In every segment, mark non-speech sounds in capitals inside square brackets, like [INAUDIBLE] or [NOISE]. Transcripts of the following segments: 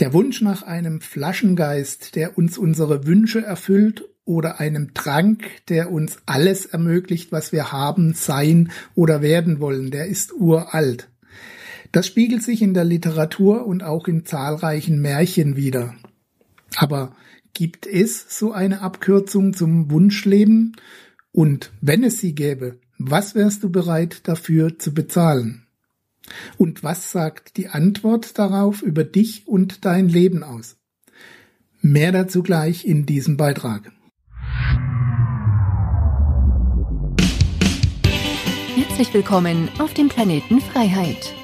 Der Wunsch nach einem Flaschengeist, der uns unsere Wünsche erfüllt oder einem Trank, der uns alles ermöglicht, was wir haben, sein oder werden wollen, der ist uralt. Das spiegelt sich in der Literatur und auch in zahlreichen Märchen wider. Aber gibt es so eine Abkürzung zum Wunschleben? Und wenn es sie gäbe, was wärst du bereit dafür zu bezahlen? Und was sagt die Antwort darauf über dich und dein Leben aus? Mehr dazu gleich in diesem Beitrag. Herzlich willkommen auf dem Planeten Freiheit,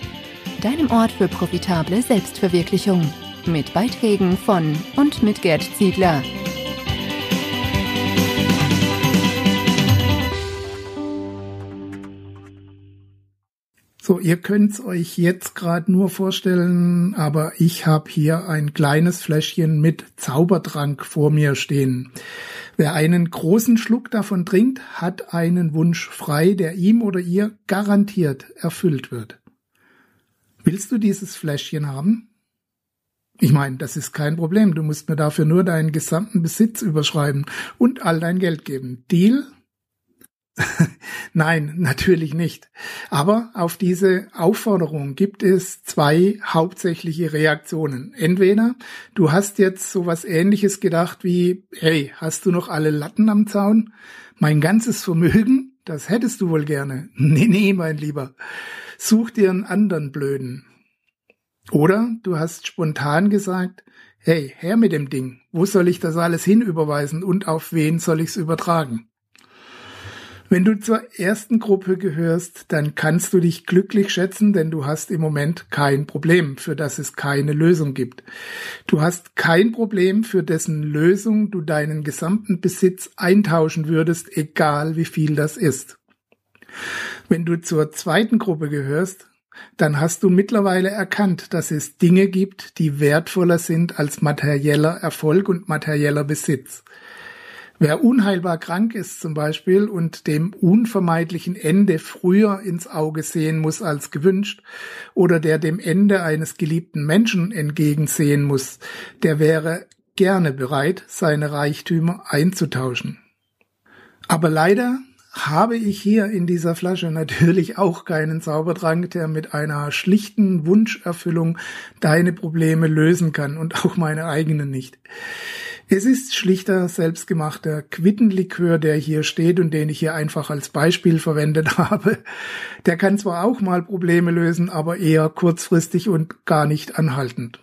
deinem Ort für profitable Selbstverwirklichung, mit Beiträgen von und mit Gerd Ziegler. So, ihr könnt's euch jetzt gerade nur vorstellen, aber ich habe hier ein kleines Fläschchen mit Zaubertrank vor mir stehen. Wer einen großen Schluck davon trinkt, hat einen Wunsch frei, der ihm oder ihr garantiert erfüllt wird. Willst du dieses Fläschchen haben? Ich meine, das ist kein Problem. Du musst mir dafür nur deinen gesamten Besitz überschreiben und all dein Geld geben. Deal? [LAUGHS] Nein, natürlich nicht. Aber auf diese Aufforderung gibt es zwei hauptsächliche Reaktionen. Entweder du hast jetzt sowas ähnliches gedacht wie, hey, hast du noch alle Latten am Zaun? Mein ganzes Vermögen? Das hättest du wohl gerne. [LAUGHS] Nee, nee, mein Lieber. Such dir einen anderen Blöden. Oder du hast spontan gesagt, hey, her mit dem Ding. Wo soll ich das alles hinüberweisen und auf wen soll ich's übertragen? Wenn du zur ersten Gruppe gehörst, dann kannst du dich glücklich schätzen, denn du hast im Moment kein Problem, für das es keine Lösung gibt. Du hast kein Problem, für dessen Lösung du deinen gesamten Besitz eintauschen würdest, egal wie viel das ist. Wenn du zur zweiten Gruppe gehörst, dann hast du mittlerweile erkannt, dass es Dinge gibt, die wertvoller sind als materieller Erfolg und materieller Besitz. Wer unheilbar krank ist zum Beispiel und dem unvermeidlichen Ende früher ins Auge sehen muss als gewünscht oder der dem Ende eines geliebten Menschen entgegensehen muss, der wäre gerne bereit, seine Reichtümer einzutauschen. Aber leider habe ich hier in dieser Flasche natürlich auch keinen Zaubertrank, der mit einer schlichten Wunscherfüllung deine Probleme lösen kann und auch meine eigenen nicht. Es ist schlichter, selbstgemachter Quittenlikör, der hier steht und den ich hier einfach als Beispiel verwendet [LAUGHS] habe. Der kann zwar auch mal Probleme lösen, aber eher kurzfristig und gar nicht anhaltend.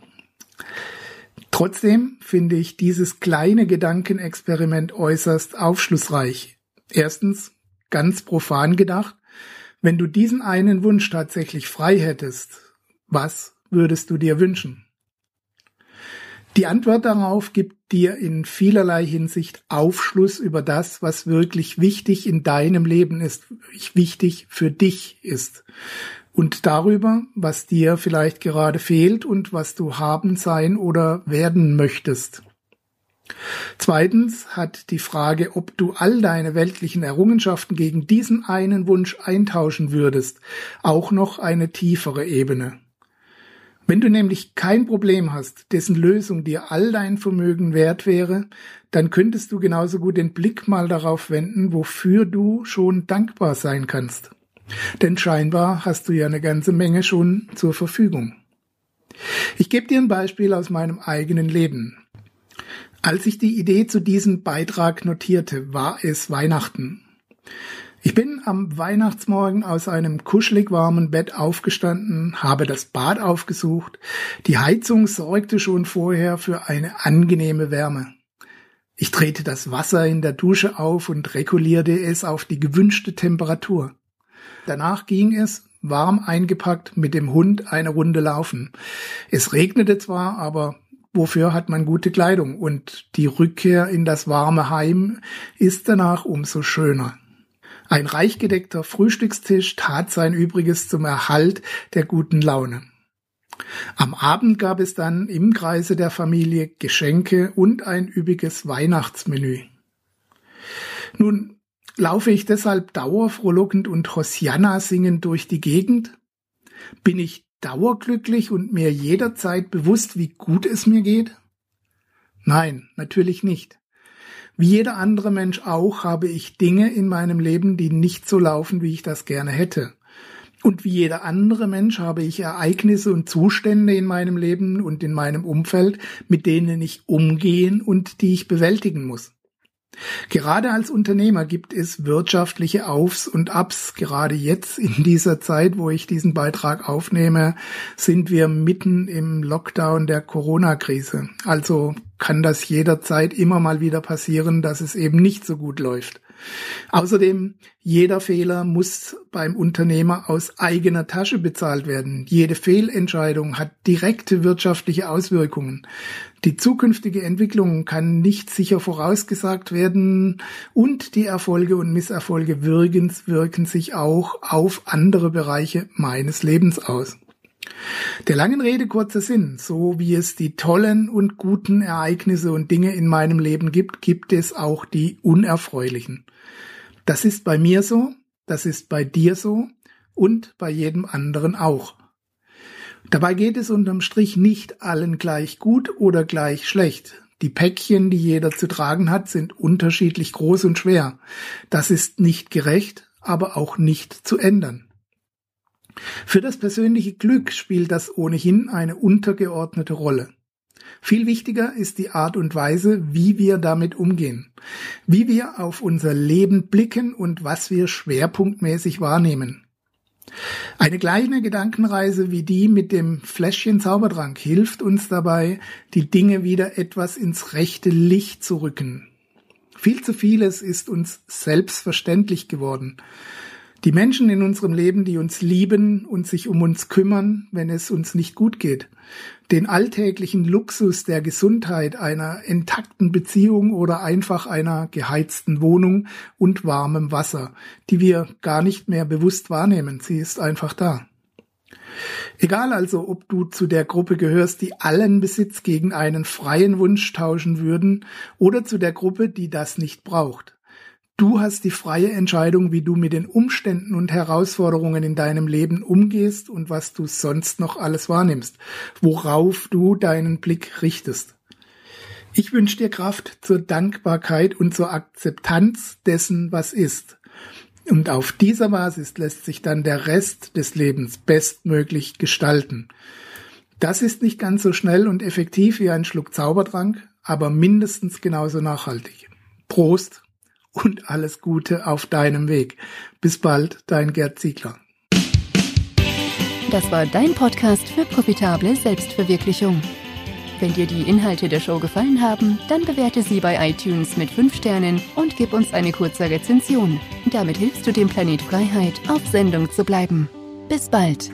Trotzdem finde ich dieses kleine Gedankenexperiment äußerst aufschlussreich. Erstens, ganz profan gedacht, wenn du diesen einen Wunsch tatsächlich frei hättest, was würdest du dir wünschen? Die Antwort darauf gibt dir in vielerlei Hinsicht Aufschluss über das, was wirklich wichtig in deinem Leben ist, wichtig für dich ist. Und darüber, was dir vielleicht gerade fehlt und was du haben, sein oder werden möchtest. Zweitens hat die Frage, ob du all deine weltlichen Errungenschaften gegen diesen einen Wunsch eintauschen würdest, auch noch eine tiefere Ebene. Wenn du nämlich kein Problem hast, dessen Lösung dir all dein Vermögen wert wäre, dann könntest du genauso gut den Blick mal darauf wenden, wofür du schon dankbar sein kannst. Denn scheinbar hast du ja eine ganze Menge schon zur Verfügung. Ich gebe dir ein Beispiel aus meinem eigenen Leben. Als ich die Idee zu diesem Beitrag notierte, war es Weihnachten. Ich bin am Weihnachtsmorgen aus einem kuschelig warmen Bett aufgestanden, habe das Bad aufgesucht. Die Heizung sorgte schon vorher für eine angenehme Wärme. Ich drehte das Wasser in der Dusche auf und regulierte es auf die gewünschte Temperatur. Danach ging es, warm eingepackt, mit dem Hund eine Runde laufen. Es regnete zwar, aber wofür hat man gute Kleidung? Und die Rückkehr in das warme Heim ist danach umso schöner. Ein reich gedeckter Frühstückstisch tat sein Übriges zum Erhalt der guten Laune. Am Abend gab es dann im Kreise der Familie Geschenke und ein üppiges Weihnachtsmenü. Nun laufe ich deshalb dauerfrohlockend und Hosianna singend durch die Gegend? Bin ich dauerglücklich und mir jederzeit bewusst, wie gut es mir geht? Nein, natürlich nicht. Wie jeder andere Mensch auch habe ich Dinge in meinem Leben, die nicht so laufen, wie ich das gerne hätte. Und wie jeder andere Mensch habe ich Ereignisse und Zustände in meinem Leben und in meinem Umfeld, mit denen ich umgehen und die ich bewältigen muss. Gerade als Unternehmer gibt es wirtschaftliche Aufs und Abs. Gerade jetzt in dieser Zeit, wo ich diesen Beitrag aufnehme, sind wir mitten im Lockdown der Corona-Krise. Also kann das jederzeit immer mal wieder passieren, dass es eben nicht so gut läuft. Außerdem, jeder Fehler muss beim Unternehmer aus eigener Tasche bezahlt werden. Jede Fehlentscheidung hat direkte wirtschaftliche Auswirkungen. Die zukünftige Entwicklung kann nicht sicher vorausgesagt werden und die Erfolge und Misserfolge wirken, sich auch auf andere Bereiche meines Lebens aus. Der langen Rede kurzer Sinn, so wie es die tollen und guten Ereignisse und Dinge in meinem Leben gibt, gibt es auch die unerfreulichen. Das ist bei mir so, das ist bei dir so und bei jedem anderen auch. Dabei geht es unterm Strich nicht allen gleich gut oder gleich schlecht. Die Päckchen, die jeder zu tragen hat, sind unterschiedlich groß und schwer. Das ist nicht gerecht, aber auch nicht zu ändern. Für das persönliche Glück spielt das ohnehin eine untergeordnete Rolle. Viel wichtiger ist die Art und Weise, wie wir damit umgehen, wie wir auf unser Leben blicken und was wir schwerpunktmäßig wahrnehmen. Eine kleine Gedankenreise wie die mit dem Fläschchen Zaubertrank hilft uns dabei, die Dinge wieder etwas ins rechte Licht zu rücken. Viel zu vieles ist uns selbstverständlich geworden. Die Menschen in unserem Leben, die uns lieben und sich um uns kümmern, wenn es uns nicht gut geht. Den alltäglichen Luxus der Gesundheit, einer intakten Beziehung oder einfach einer geheizten Wohnung und warmem Wasser, die wir gar nicht mehr bewusst wahrnehmen. Sie ist einfach da. Egal also, ob du zu der Gruppe gehörst, die allen Besitz gegen einen freien Wunsch tauschen würden, oder zu der Gruppe, die das nicht braucht. Du hast die freie Entscheidung, wie du mit den Umständen und Herausforderungen in deinem Leben umgehst und was du sonst noch alles wahrnimmst, worauf du deinen Blick richtest. Ich wünsche dir Kraft zur Dankbarkeit und zur Akzeptanz dessen, was ist. Und auf dieser Basis lässt sich dann der Rest des Lebens bestmöglich gestalten. Das ist nicht ganz so schnell und effektiv wie ein Schluck Zaubertrank, aber mindestens genauso nachhaltig. Prost und alles Gute auf deinem Weg. Bis bald, dein Gerd Ziegler. Das war dein Podcast für profitable Selbstverwirklichung. Wenn dir die Inhalte der Show gefallen haben, dann bewerte sie bei iTunes mit 5 Sternen und gib uns eine kurze Rezension. Damit hilfst du dem Planet Freiheit, auf Sendung zu bleiben. Bis bald.